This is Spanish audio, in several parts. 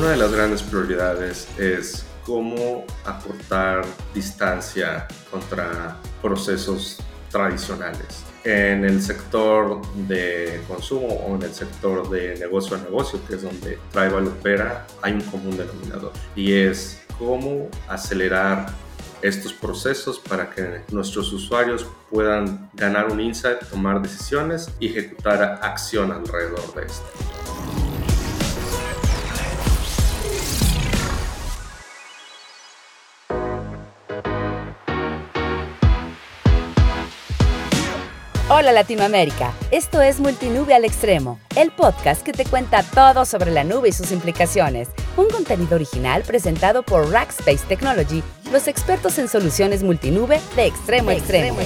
Una de las grandes prioridades es cómo acortar distancia contra procesos tradicionales. En el sector de consumo o en el sector de negocio a negocio, que es donde Tribal opera, hay un común denominador y es cómo acelerar estos procesos para que nuestros usuarios puedan ganar un insight, tomar decisiones y ejecutar acción alrededor de esto. Hola Latinoamérica, esto es Multinube al Extremo, el podcast que te cuenta todo sobre la nube y sus implicaciones. Un contenido original presentado por Rackspace Technology, los expertos en soluciones multinube de extremo a extremo.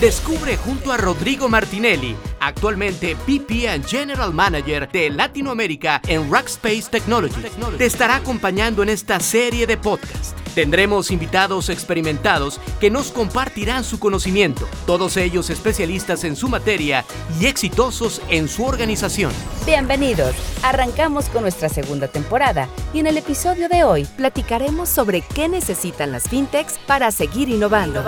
Descubre junto a Rodrigo Martinelli, actualmente VP and General Manager de Latinoamérica en Rackspace Technology. Te estará acompañando en esta serie de podcasts Tendremos invitados experimentados que nos compartirán su conocimiento, todos ellos especialistas en su materia y exitosos en su organización. Bienvenidos, arrancamos con nuestra segunda temporada y en el episodio de hoy platicaremos sobre qué necesitan las fintechs para seguir innovando.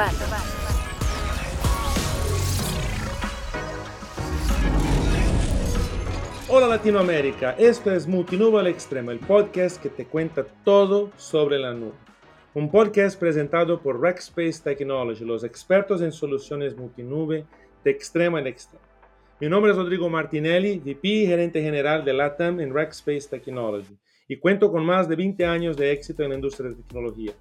Hola Latinoamérica, esto es Multinube al Extremo, el podcast que te cuenta todo sobre la nube un podcast presentado por Rackspace Technology, los expertos en soluciones multinube de extrema en extremo. Mi nombre es Rodrigo Martinelli, VP y gerente general de LATAM en Rackspace Technology, y cuento con más de 20 años de éxito en la industria de tecnología.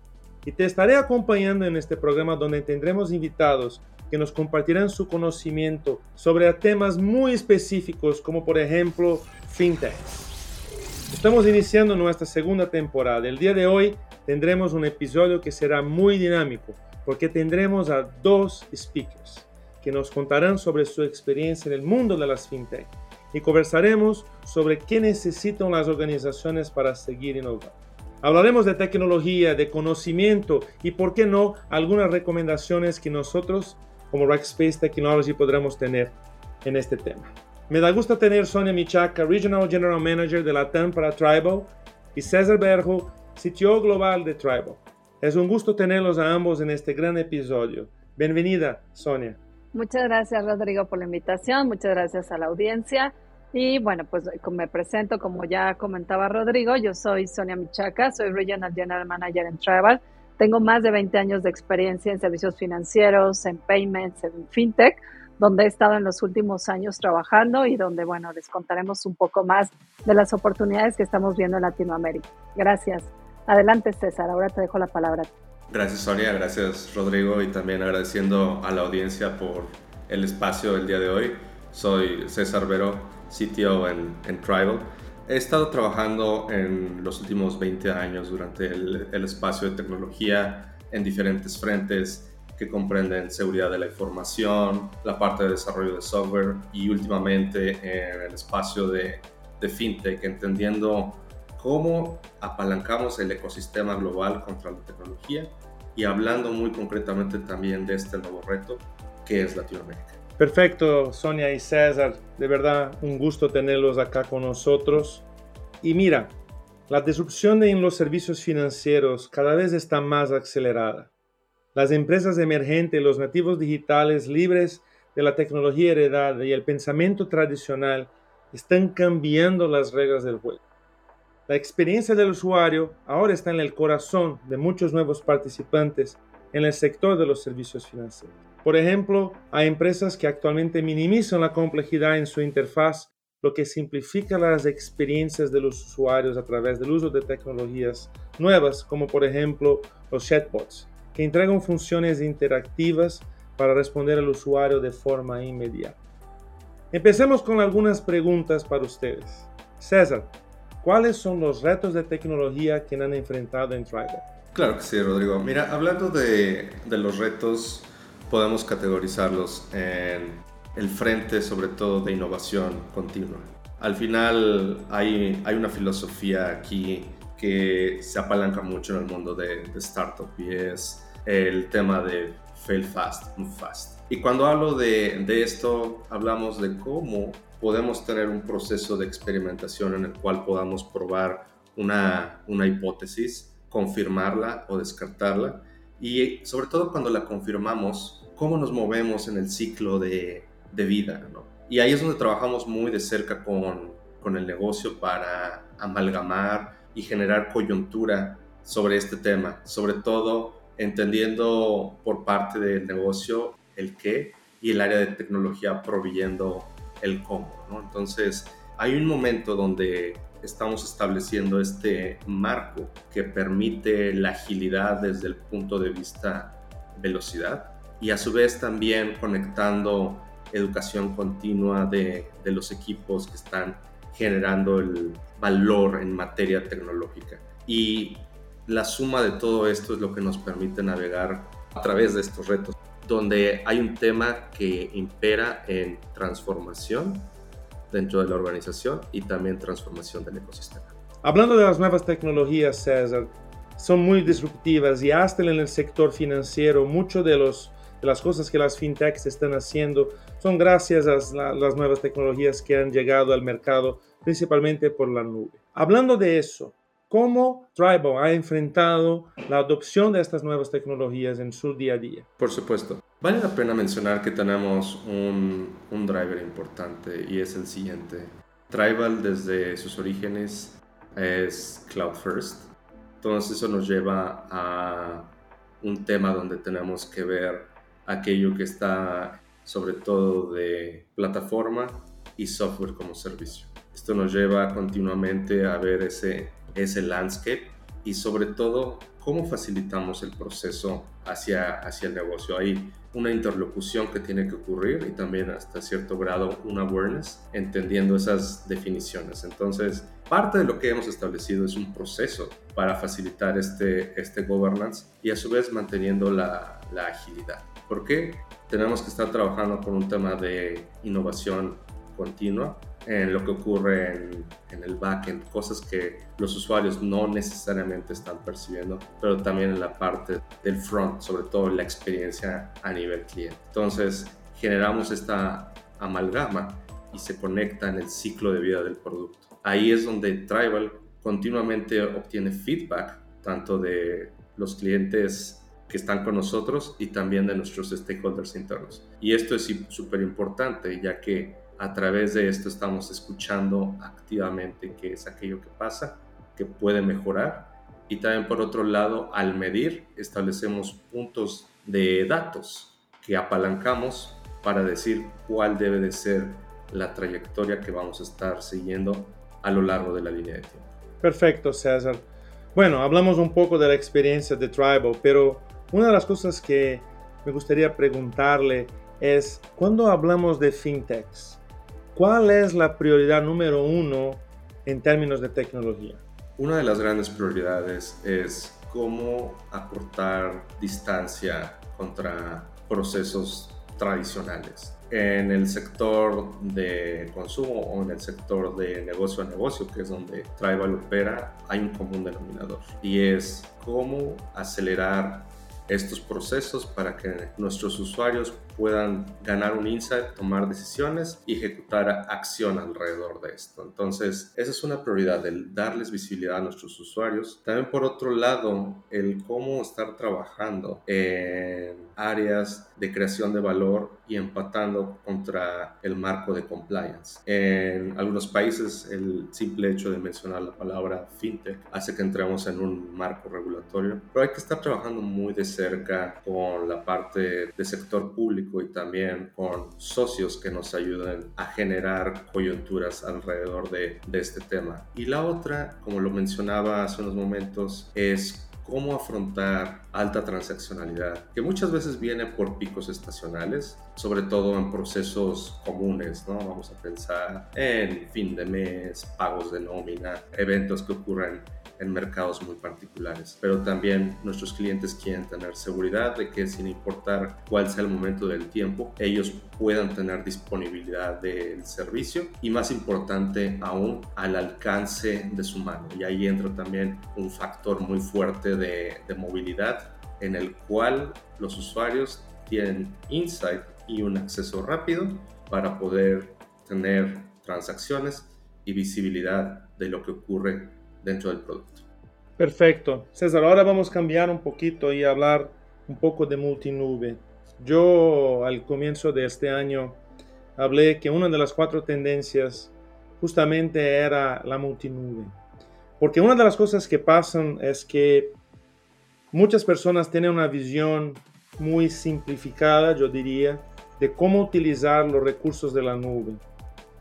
Y te estaré acompañando en este programa donde tendremos invitados que nos compartirán su conocimiento sobre temas muy específicos como por ejemplo fintech. Estamos iniciando nuestra segunda temporada. El día de hoy tendremos un episodio que será muy dinámico porque tendremos a dos speakers que nos contarán sobre su experiencia en el mundo de las fintech y conversaremos sobre qué necesitan las organizaciones para seguir innovando. Hablaremos de tecnología, de conocimiento y, por qué no, algunas recomendaciones que nosotros como Rackspace Technology podremos tener en este tema. Me da gusto tener Sonia Michaca, Regional General Manager de la TAM para Tribal, y César Berjo, sitio global de Tribal. Es un gusto tenerlos a ambos en este gran episodio. Bienvenida, Sonia. Muchas gracias, Rodrigo, por la invitación. Muchas gracias a la audiencia. Y bueno, pues me presento, como ya comentaba Rodrigo, yo soy Sonia Michaca, soy Regional General Manager en Tribal. Tengo más de 20 años de experiencia en servicios financieros, en payments, en fintech, donde he estado en los últimos años trabajando y donde, bueno, les contaremos un poco más de las oportunidades que estamos viendo en Latinoamérica. Gracias. Adelante, César, ahora te dejo la palabra. Gracias, Sonia, gracias, Rodrigo, y también agradeciendo a la audiencia por el espacio del día de hoy. Soy César Vero, CTO en, Tribal. He estado trabajando en los últimos 20 años durante el espacio de tecnología en diferentes frentes que comprenden seguridad de la información, la parte de desarrollo de software y últimamente en el espacio de, de fintech, entendiendo cómo apalancamos el ecosistema global contra la tecnología y hablando muy concretamente también de este nuevo reto que es Latinoamérica. Perfecto, Sonia y César, de verdad un gusto tenerlos acá con nosotros. Y mira, la disrupción en los servicios financieros cada vez está más acelerada. Las empresas emergentes, los nativos digitales libres de la tecnología heredada y el pensamiento tradicional están cambiando las reglas del juego. La experiencia del usuario ahora está en el corazón de muchos nuevos participantes en el sector de los servicios financieros. Por ejemplo, hay empresas que actualmente minimizan la complejidad en su interfaz, lo que simplifica las experiencias de los usuarios a través del uso de tecnologías nuevas, como por ejemplo los chatbots, que entregan funciones interactivas para responder al usuario de forma inmediata. Empecemos con algunas preguntas para ustedes. César, ¿Cuáles son los retos de tecnología que han enfrentado en Tribal? Claro que sí, Rodrigo. Mira, hablando de, de los retos, podemos categorizarlos en el frente sobre todo de innovación continua. Al final hay, hay una filosofía aquí que se apalanca mucho en el mundo de, de startup y es el tema de fail fast, move fast. Y cuando hablo de, de esto, hablamos de cómo podemos tener un proceso de experimentación en el cual podamos probar una, una hipótesis, confirmarla o descartarla y sobre todo cuando la confirmamos, cómo nos movemos en el ciclo de, de vida. Y ahí es donde trabajamos muy de cerca con, con el negocio para amalgamar y generar coyuntura sobre este tema, sobre todo entendiendo por parte del negocio el qué y el área de tecnología proveyendo el cómo. Entonces, hay un momento donde estamos estableciendo este marco que permite la agilidad desde el punto de vista velocidad y a su vez también conectando educación continua de, de los equipos que están generando el valor en materia tecnológica. Y la suma de todo esto es lo que nos permite navegar a través de estos retos, donde hay un tema que impera en transformación dentro de la organización y también transformación del ecosistema. Hablando de las nuevas tecnologías, César, son muy disruptivas y hasta en el sector financiero, mucho de, de las cosas que las fintechs están haciendo son gracias a las nuevas tecnologías que han llegado al mercado, principalmente por la nube. Hablando de eso, ¿Cómo Tribal ha enfrentado la adopción de estas nuevas tecnologías en su día a día? Por supuesto. Vale la pena mencionar que tenemos un, un driver importante y es el siguiente. Tribal desde sus orígenes es Cloud First. Entonces eso nos lleva a un tema donde tenemos que ver aquello que está sobre todo de plataforma y software como servicio. Esto nos lleva continuamente a ver ese ese landscape y sobre todo cómo facilitamos el proceso hacia, hacia el negocio. Hay una interlocución que tiene que ocurrir y también hasta cierto grado un awareness, entendiendo esas definiciones. Entonces, parte de lo que hemos establecido es un proceso para facilitar este, este governance y a su vez manteniendo la, la agilidad. ¿Por qué? Tenemos que estar trabajando con un tema de innovación continua en lo que ocurre en, en, el backend, cosas que los usuarios no necesariamente están percibiendo, pero también en la parte del front, sobre todo la experiencia a nivel cliente. Entonces, generamos esta amalgama y se conecta en el ciclo de vida del producto. Ahí es donde Tribal continuamente obtiene feedback, tanto de los clientes que están con nosotros y también de nuestros stakeholders internos. Y esto es súper importante, ya que a través de esto estamos escuchando activamente qué es aquello que pasa, que puede mejorar. Y también por otro lado, al medir, establecemos puntos de datos que apalancamos para decir cuál debe de ser la trayectoria que vamos a estar siguiendo a lo largo de la línea de tiempo. Perfecto, César. Bueno, hablamos un poco de la experiencia de Tribal, pero una de las cosas que me gustaría preguntarle es, cuando hablamos de fintechs, ¿Cuál es la prioridad número uno en términos de tecnología? Una de las grandes prioridades es cómo acortar distancia contra procesos tradicionales. En el sector de consumo o en el sector de negocio a negocio, que es donde Tribal opera, hay un común denominador y es cómo acelerar estos procesos para que nuestros usuarios puedan ganar un insight, tomar decisiones y ejecutar acción alrededor de esto. Entonces, esa es una prioridad, el darles visibilidad a nuestros usuarios. También por otro lado, el cómo estar trabajando en áreas de creación de valor y empatando contra el marco de compliance. En algunos países, el simple hecho de mencionar la palabra fintech hace que entremos en un marco regulatorio, pero hay que estar trabajando muy de cerca con la parte de sector público y también con socios que nos ayuden a generar coyunturas alrededor de, de este tema. Y la otra, como lo mencionaba hace unos momentos, es cómo afrontar alta transaccionalidad, que muchas veces viene por picos estacionales, sobre todo en procesos comunes, ¿no? Vamos a pensar en fin de mes, pagos de nómina, eventos que ocurren en mercados muy particulares. Pero también nuestros clientes quieren tener seguridad de que sin importar cuál sea el momento del tiempo, ellos puedan tener disponibilidad del servicio y más importante aún al alcance de su mano. Y ahí entra también un factor muy fuerte de, de movilidad en el cual los usuarios tienen insight y un acceso rápido para poder tener transacciones y visibilidad de lo que ocurre dentro del producto. Perfecto. César, ahora vamos a cambiar un poquito y hablar un poco de multinube. Yo al comienzo de este año hablé que una de las cuatro tendencias justamente era la multinube. Porque una de las cosas que pasan es que muchas personas tienen una visión muy simplificada, yo diría, de cómo utilizar los recursos de la nube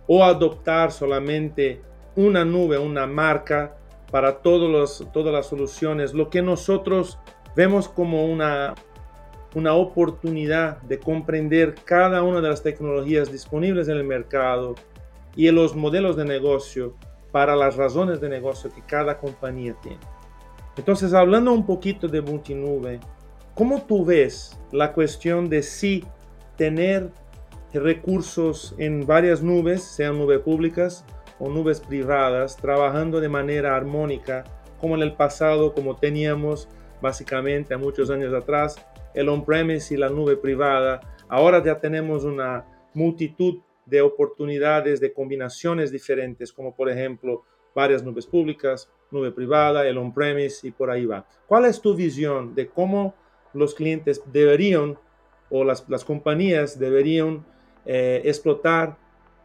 o adoptar solamente una nube, una marca para todos los, todas las soluciones, lo que nosotros vemos como una, una oportunidad de comprender cada una de las tecnologías disponibles en el mercado y los modelos de negocio para las razones de negocio que cada compañía tiene. Entonces, hablando un poquito de multinube, ¿cómo tú ves la cuestión de si tener recursos en varias nubes, sean nubes públicas o nubes privadas, trabajando de manera armónica, como en el pasado, como teníamos básicamente muchos años atrás, el on-premise y la nube privada. Ahora ya tenemos una multitud de oportunidades, de combinaciones diferentes, como por ejemplo varias nubes públicas, nube privada, el on-premise y por ahí va. ¿Cuál es tu visión de cómo los clientes deberían o las, las compañías deberían eh, explotar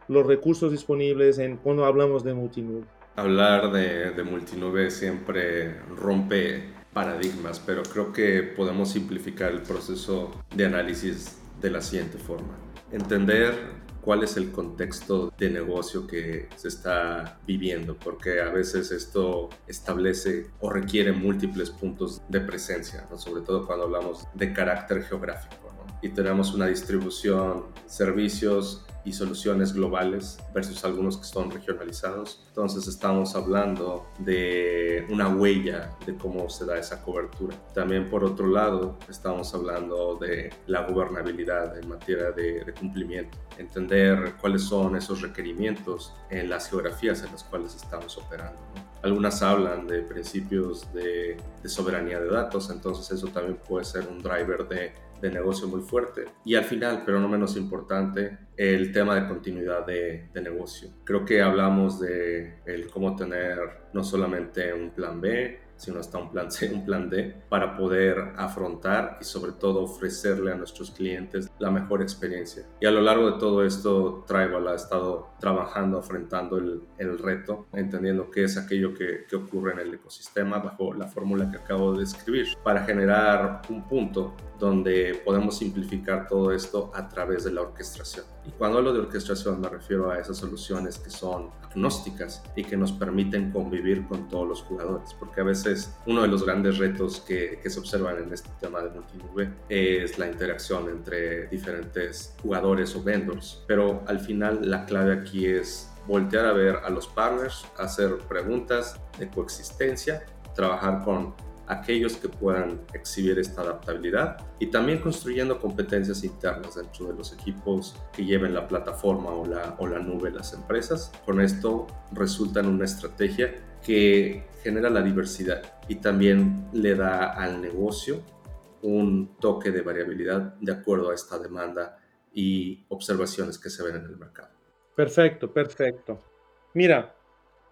los recursos disponibles en cuando hablamos de multinube? Hablar de, de multinube siempre rompe paradigmas, pero creo que podemos simplificar el proceso de análisis de la siguiente forma. Entender cuál es el contexto de negocio que se está viviendo, porque a veces esto establece o requiere múltiples puntos de presencia, sobre todo cuando hablamos de carácter geográfico. Y tenemos una distribución, servicios y soluciones globales versus algunos que son regionalizados. Entonces estamos hablando de una huella de cómo se da esa cobertura. También por otro lado estamos hablando de la gobernabilidad en materia de, cumplimiento, entender cuáles son esos requerimientos en las geografías en las cuales estamos operando. Algunas hablan de principios de, de soberanía de datos, entonces eso también puede ser un driver de de negocio muy fuerte. Y al final, pero no menos importante, el tema de continuidad de, de, negocio. Creo que hablamos de el cómo tener no solamente un plan B, sino hasta un plan C, un plan D, para poder afrontar y sobre todo ofrecerle a nuestros clientes la mejor experiencia. Y a lo largo de todo esto, Tribal ha estado trabajando, afrontando el, reto, entendiendo qué es aquello que, que ocurre en el ecosistema bajo la fórmula que acabo de describir, para generar un punto donde podemos simplificar todo esto a través de la orquestación. Y cuando hablo de orquestación me refiero a esas soluciones que son agnósticas y que nos permiten convivir con todos los jugadores, porque a veces uno de los grandes retos que, se observan en este tema de multinube es la interacción entre diferentes jugadores o vendors. Pero al final la clave aquí es voltear a ver a los partners, hacer preguntas de coexistencia, trabajar con aquellos que puedan exhibir esta adaptabilidad y también construyendo competencias internas dentro de los equipos que lleven la plataforma o la, o la nube las empresas. Con esto resulta en una estrategia que genera la diversidad y también le da al negocio un toque de variabilidad de acuerdo a esta demanda y observaciones que se ven en el mercado. Perfecto, perfecto. Mira,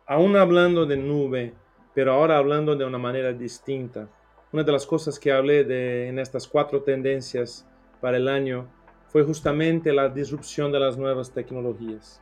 aún hablando de nube, pero ahora hablando de una manera distinta, una de las cosas que hablé en estas cuatro tendencias para el año fue justamente la disrupción de las nuevas tecnologías.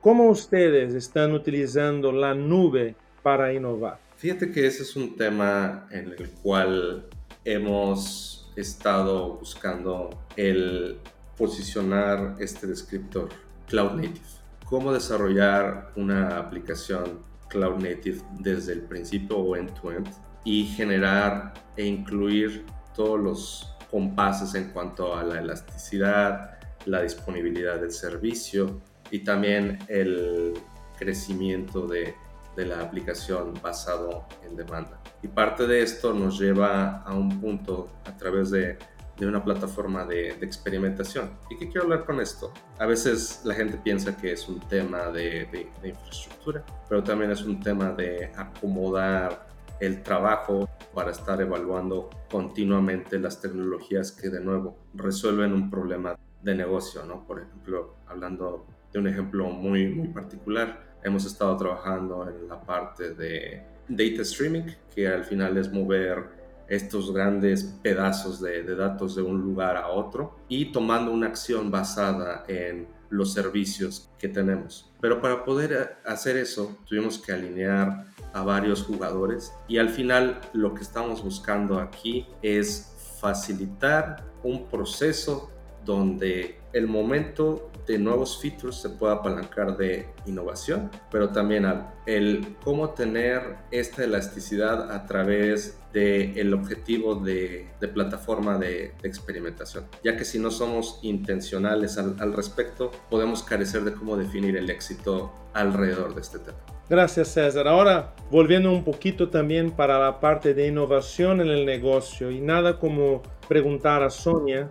¿Cómo ustedes están utilizando la nube para innovar? Fíjate que ese es un tema en el cual hemos estado buscando el posicionar este descriptor Cloud Native. Cómo desarrollar una aplicación Cloud Native desde el principio o end-to-end y generar e incluir todos los compases en cuanto a la elasticidad, la disponibilidad del servicio y también el crecimiento de de la aplicación basado en demanda. Y parte de esto nos lleva a un punto a través de, de una plataforma de, experimentación. ¿Y qué quiero hablar con esto? A veces la gente piensa que es un tema de, de infraestructura, pero también es un tema de acomodar el trabajo para estar evaluando continuamente las tecnologías que de nuevo resuelven un problema de negocio, ¿no? Por ejemplo, hablando de un ejemplo muy, muy particular, hemos estado trabajando en la parte de data streaming, que al final es mover estos grandes pedazos de, datos de un lugar a otro y tomando una acción basada en los servicios que tenemos. Pero para poder hacer eso tuvimos que alinear a varios jugadores y al final lo que estamos buscando aquí es facilitar un proceso donde el momento de nuevos features se puede apalancar de innovación, pero también el cómo tener esta elasticidad a través del el objetivo de, plataforma de, experimentación, ya que si no somos intencionales al, al respecto, podemos carecer de cómo definir el éxito alrededor de este tema. Gracias César. Ahora volviendo un poquito también para la parte de innovación en el negocio y nada como preguntar a Sonia,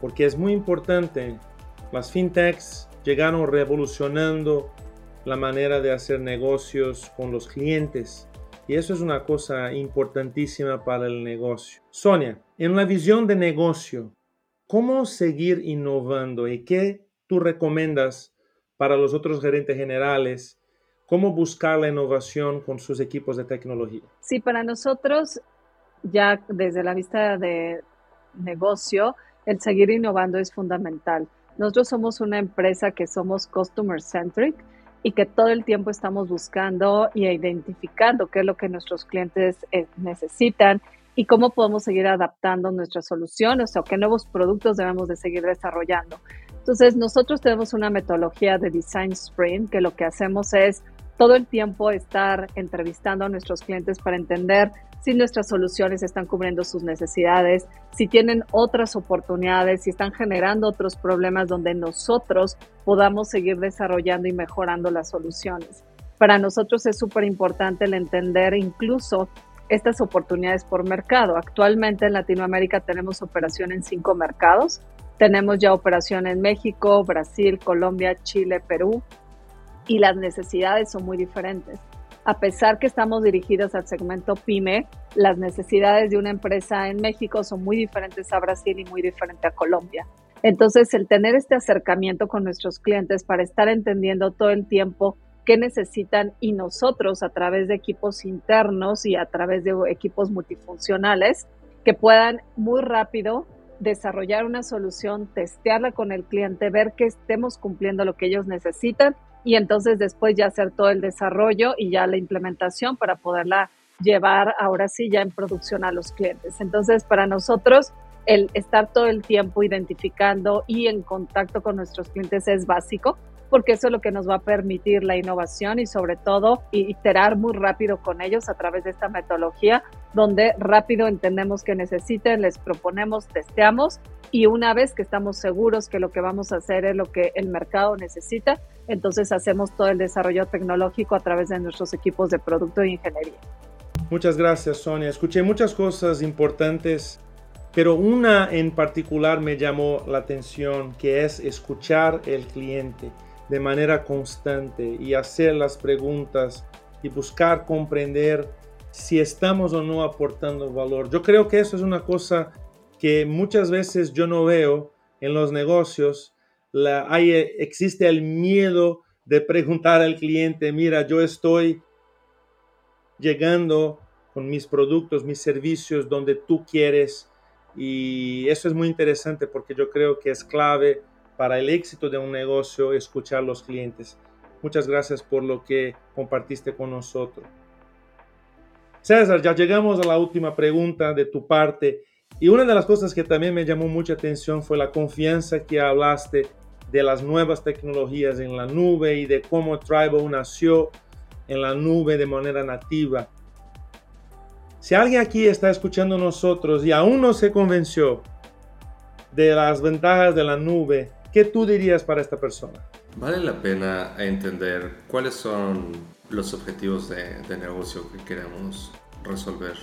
porque es muy importante las fintechs llegaron revolucionando la manera de hacer negocios con los clientes y eso es una cosa importantísima para el negocio. Sonia, en la visión de negocio, ¿cómo seguir innovando y qué tú recomiendas para los otros gerentes generales? ¿Cómo buscar la innovación con sus equipos de tecnología? Sí, para nosotros, ya desde la vista de negocio, el seguir innovando es fundamental. Nosotros somos una empresa que somos customer centric y que todo el tiempo estamos buscando y identificando qué es lo que nuestros clientes eh, necesitan y cómo podemos seguir adaptando nuestras soluciones o qué nuevos productos debemos de seguir desarrollando. Entonces, nosotros tenemos una metodología de Design Sprint que lo que hacemos es todo el tiempo estar entrevistando a nuestros clientes para entender si nuestras soluciones están cubriendo sus necesidades, si tienen otras oportunidades, si están generando otros problemas donde nosotros podamos seguir desarrollando y mejorando las soluciones. Para nosotros es súper importante el entender incluso estas oportunidades por mercado. Actualmente en Latinoamérica tenemos operación en cinco mercados. Tenemos ya operación en México, Brasil, Colombia, Chile, Perú y las necesidades son muy diferentes a pesar que estamos dirigidos al segmento pyme, las necesidades de una empresa en México son muy diferentes a Brasil y muy diferentes a Colombia. Entonces, el tener este acercamiento con nuestros clientes para estar entendiendo todo el tiempo qué necesitan y nosotros a través de equipos internos y a través de equipos multifuncionales que puedan muy rápido desarrollar una solución, testearla con el cliente, ver que estemos cumpliendo lo que ellos necesitan y entonces después ya hacer todo el desarrollo y ya la implementación para poderla llevar ahora sí ya en producción a los clientes. Entonces, para nosotros, el estar todo el tiempo identificando y en contacto con nuestros clientes es básico, porque eso es lo que nos va a permitir la innovación y sobre todo iterar muy rápido con ellos a través de esta metodología, donde rápido entendemos que necesiten, les proponemos, testeamos y una vez que estamos seguros que lo que vamos a hacer es lo que el mercado necesita, entonces hacemos todo el desarrollo tecnológico a través de nuestros equipos de producto e ingeniería. Muchas gracias, Sonia. Escuché muchas cosas importantes, pero una en particular me llamó la atención, que es escuchar el cliente de manera constante y hacer las preguntas y buscar comprender si estamos o no aportando valor. Yo creo que eso es una cosa que muchas veces yo no veo en los negocios. La, hay, existe el miedo de preguntar al cliente, mira, yo estoy llegando con mis productos, mis servicios donde tú quieres. Y eso es muy interesante porque yo creo que es clave para el éxito de un negocio escuchar a los clientes. Muchas gracias por lo que compartiste con nosotros. César, ya llegamos a la última pregunta de tu parte. Y una de las cosas que también me llamó mucha atención fue la confianza que hablaste de las nuevas tecnologías en la nube y de cómo Tribal nació en la nube de manera nativa. Si alguien aquí está escuchando nosotros y aún no se convenció de las ventajas de la nube, ¿Qué tú dirías para esta persona? Vale la pena entender cuáles son los objetivos de, negocio que queremos resolver.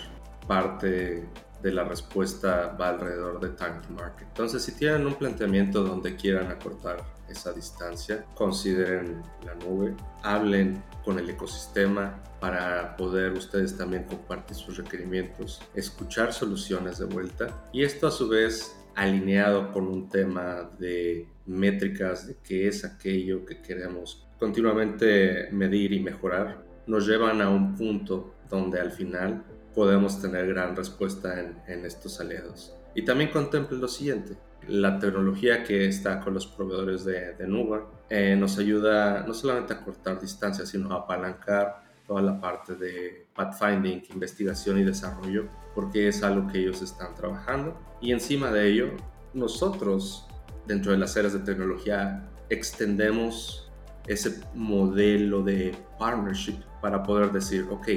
Parte de la respuesta va alrededor de time to market. Entonces, si tienen un planteamiento donde quieran acortar esa distancia, consideren la nube, hablen con el ecosistema para poder ustedes también compartir sus requerimientos, escuchar soluciones de vuelta y esto a su vez alineado con un tema de métricas de qué es aquello que queremos continuamente medir y mejorar, nos llevan a un punto donde al final podemos tener gran respuesta en, estos aliados. Y también contemple lo siguiente, la tecnología que está con los proveedores de, de nube eh, nos ayuda no solamente a cortar distancias, sino a apalancar toda la parte de pathfinding, investigación y desarrollo, porque es algo que ellos están trabajando. Y encima de ello, nosotros, dentro de las áreas de tecnología, extendemos ese modelo de partnership para poder decir, ok,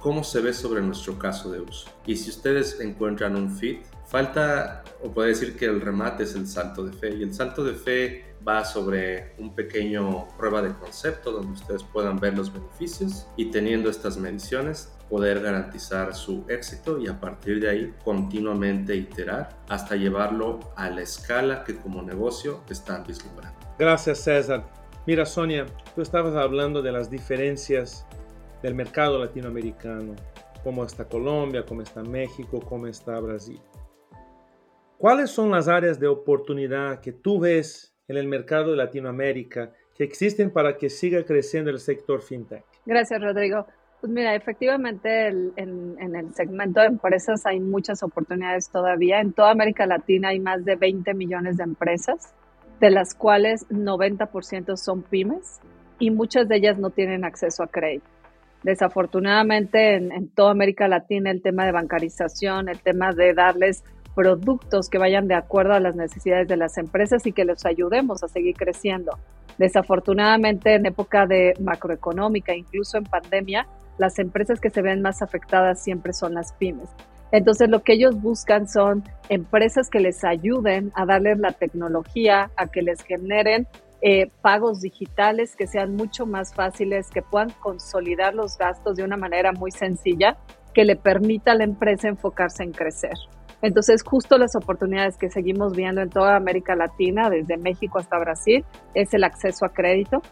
¿cómo se ve sobre nuestro caso de uso? Y si ustedes encuentran un fit, falta, o puede decir que el remate es el salto de fe. Y el salto de fe va sobre un pequeño prueba de concepto donde ustedes puedan ver los beneficios y teniendo estas mediciones poder garantizar su éxito y a partir de ahí continuamente iterar hasta llevarlo a la escala que como negocio están vislumbrando. Gracias César. Mira Sonia, tú estabas hablando de las diferencias del mercado latinoamericano, cómo está Colombia, cómo está México, cómo está Brasil. ¿Cuáles son las áreas de oportunidad que tú ves en el mercado de Latinoamérica que existen para que siga creciendo el sector fintech? Gracias, Rodrigo. Pues mira, efectivamente en, en, el segmento de empresas hay muchas oportunidades todavía. En toda América Latina hay más de 20 millones de empresas, de las cuales 90% son pymes y muchas de ellas no tienen acceso a crédito. Desafortunadamente en, toda América Latina el tema de bancarización, el tema de darles productos que vayan de acuerdo a las necesidades de las empresas y que los ayudemos a seguir creciendo. Desafortunadamente, en época de macroeconómica, incluso en pandemia, las empresas que se ven más afectadas siempre son las pymes. Entonces, lo que ellos buscan son empresas que les ayuden a darles la tecnología, a que les generen eh, pagos digitales que sean mucho más fáciles, que puedan consolidar los gastos de una manera muy sencilla, que le permita a la empresa enfocarse en crecer. Entonces, justo las oportunidades que seguimos viendo en toda América Latina, desde México hasta Brasil, es el acceso a crédito.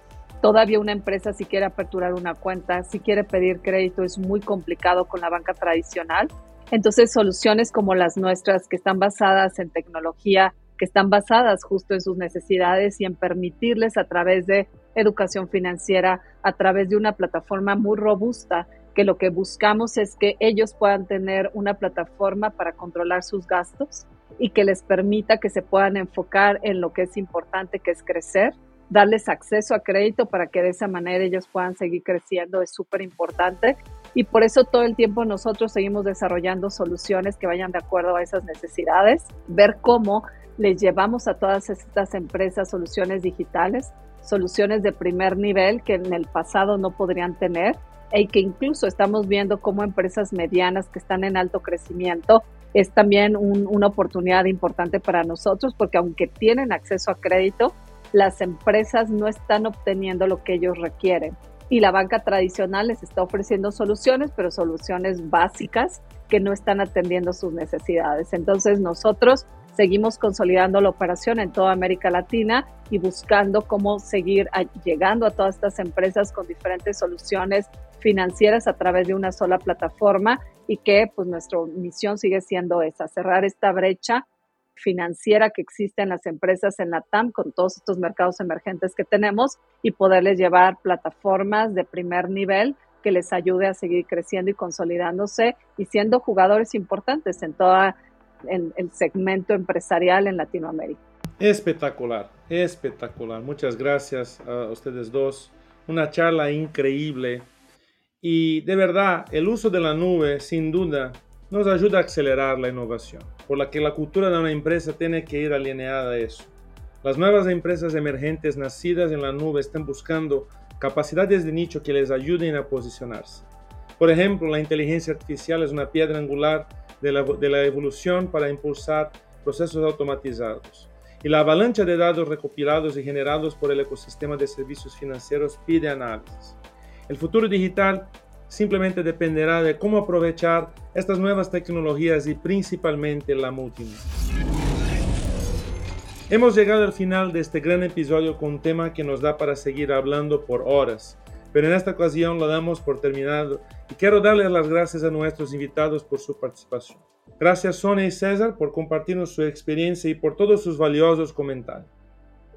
Todavía una empresa si quiere aperturar una cuenta, si quiere pedir crédito, es muy complicado con la banca tradicional. Entonces, soluciones como las nuestras, que están basadas en tecnología, que están basadas justo en sus necesidades y en permitirles a través de educación financiera, a través de una plataforma muy robusta que lo que buscamos es que ellos puedan tener una plataforma para controlar sus gastos y que les permita que se puedan enfocar en lo que es importante, que es crecer, darles acceso a crédito para que de esa manera ellos puedan seguir creciendo, es súper importante. Y por eso todo el tiempo nosotros seguimos desarrollando soluciones que vayan de acuerdo a esas necesidades, ver cómo les llevamos a todas estas empresas soluciones digitales, soluciones de primer nivel que en el pasado no podrían tener y que incluso estamos viendo cómo empresas medianas que están en alto crecimiento es también una oportunidad importante para nosotros porque aunque tienen acceso a crédito, las empresas no están obteniendo lo que ellos requieren. Y la banca tradicional les está ofreciendo soluciones, pero soluciones básicas que no están atendiendo sus necesidades. Entonces nosotros seguimos consolidando la operación en toda América Latina y buscando cómo seguir llegando a todas estas empresas con diferentes soluciones financieras a través de una sola plataforma y que pues nuestra misión sigue siendo esa, cerrar esta brecha financiera que existe en las empresas en la TAM con todos estos mercados emergentes que tenemos y poderles llevar plataformas de primer nivel que les ayude a seguir creciendo y consolidándose y siendo jugadores importantes en toda en el segmento empresarial en Latinoamérica. Espectacular, espectacular. Muchas gracias a ustedes dos. Una charla increíble. Y de verdad, el uso de la nube, sin duda, nos ayuda a acelerar la innovación, por la que la cultura de una empresa tiene que ir alineada a eso. Las nuevas empresas emergentes nacidas en la nube están buscando capacidades de nicho que les ayuden a posicionarse. Por ejemplo, la inteligencia artificial es una piedra angular de la, evolución para impulsar procesos automatizados. Y la avalancha de datos recopilados y generados por el ecosistema de servicios financieros pide análisis. El futuro digital simplemente dependerá de cómo aprovechar estas nuevas tecnologías y principalmente la multimedia. Hemos llegado al final de este gran episodio con un tema que nos da para seguir hablando por horas, pero en esta ocasión lo damos por terminado y quiero darles las gracias a nuestros invitados por su participación. Gracias Sonia y César por compartirnos su experiencia y por todos sus valiosos comentarios.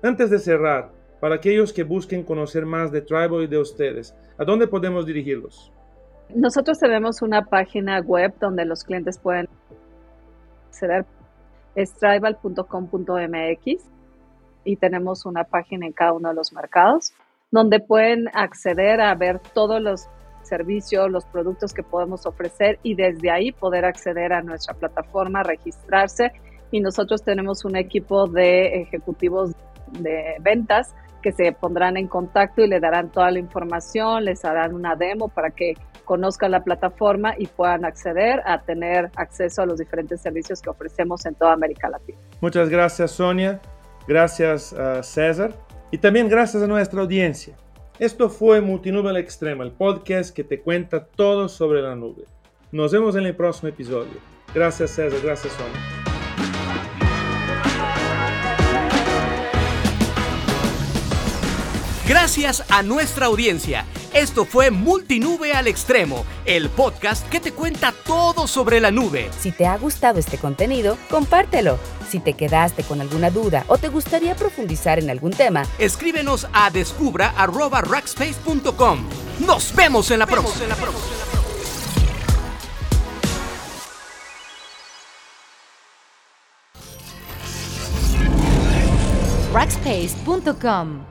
Antes de cerrar, para aquellos que busquen conocer más de Tribal y de ustedes, ¿a dónde podemos dirigirlos? Nosotros tenemos una página web donde los clientes pueden acceder, es tribal.com.mx y tenemos una página en cada uno de los mercados donde pueden acceder a ver todos los servicios, los productos que podemos ofrecer y desde ahí poder acceder a nuestra plataforma, registrarse. Y nosotros tenemos un equipo de ejecutivos de ventas que se pondrán en contacto y le darán toda la información, les harán una demo para que conozcan la plataforma y puedan acceder a tener acceso a los diferentes servicios que ofrecemos en toda América Latina. Muchas gracias Sonia, gracias a César y también gracias a nuestra audiencia. Esto fue Multinube al Extremo, el podcast que te cuenta todo sobre la nube. Nos vemos en el próximo episodio. Gracias César, gracias Sonia. Gracias a nuestra audiencia. Esto fue Multinube al Extremo, el podcast que te cuenta todo sobre la nube. Si te ha gustado este contenido, compártelo. Si te quedaste con alguna duda o te gustaría profundizar en algún tema, escríbenos a descubra.rackspace.com. Nos vemos en la próxima. Rackspace.com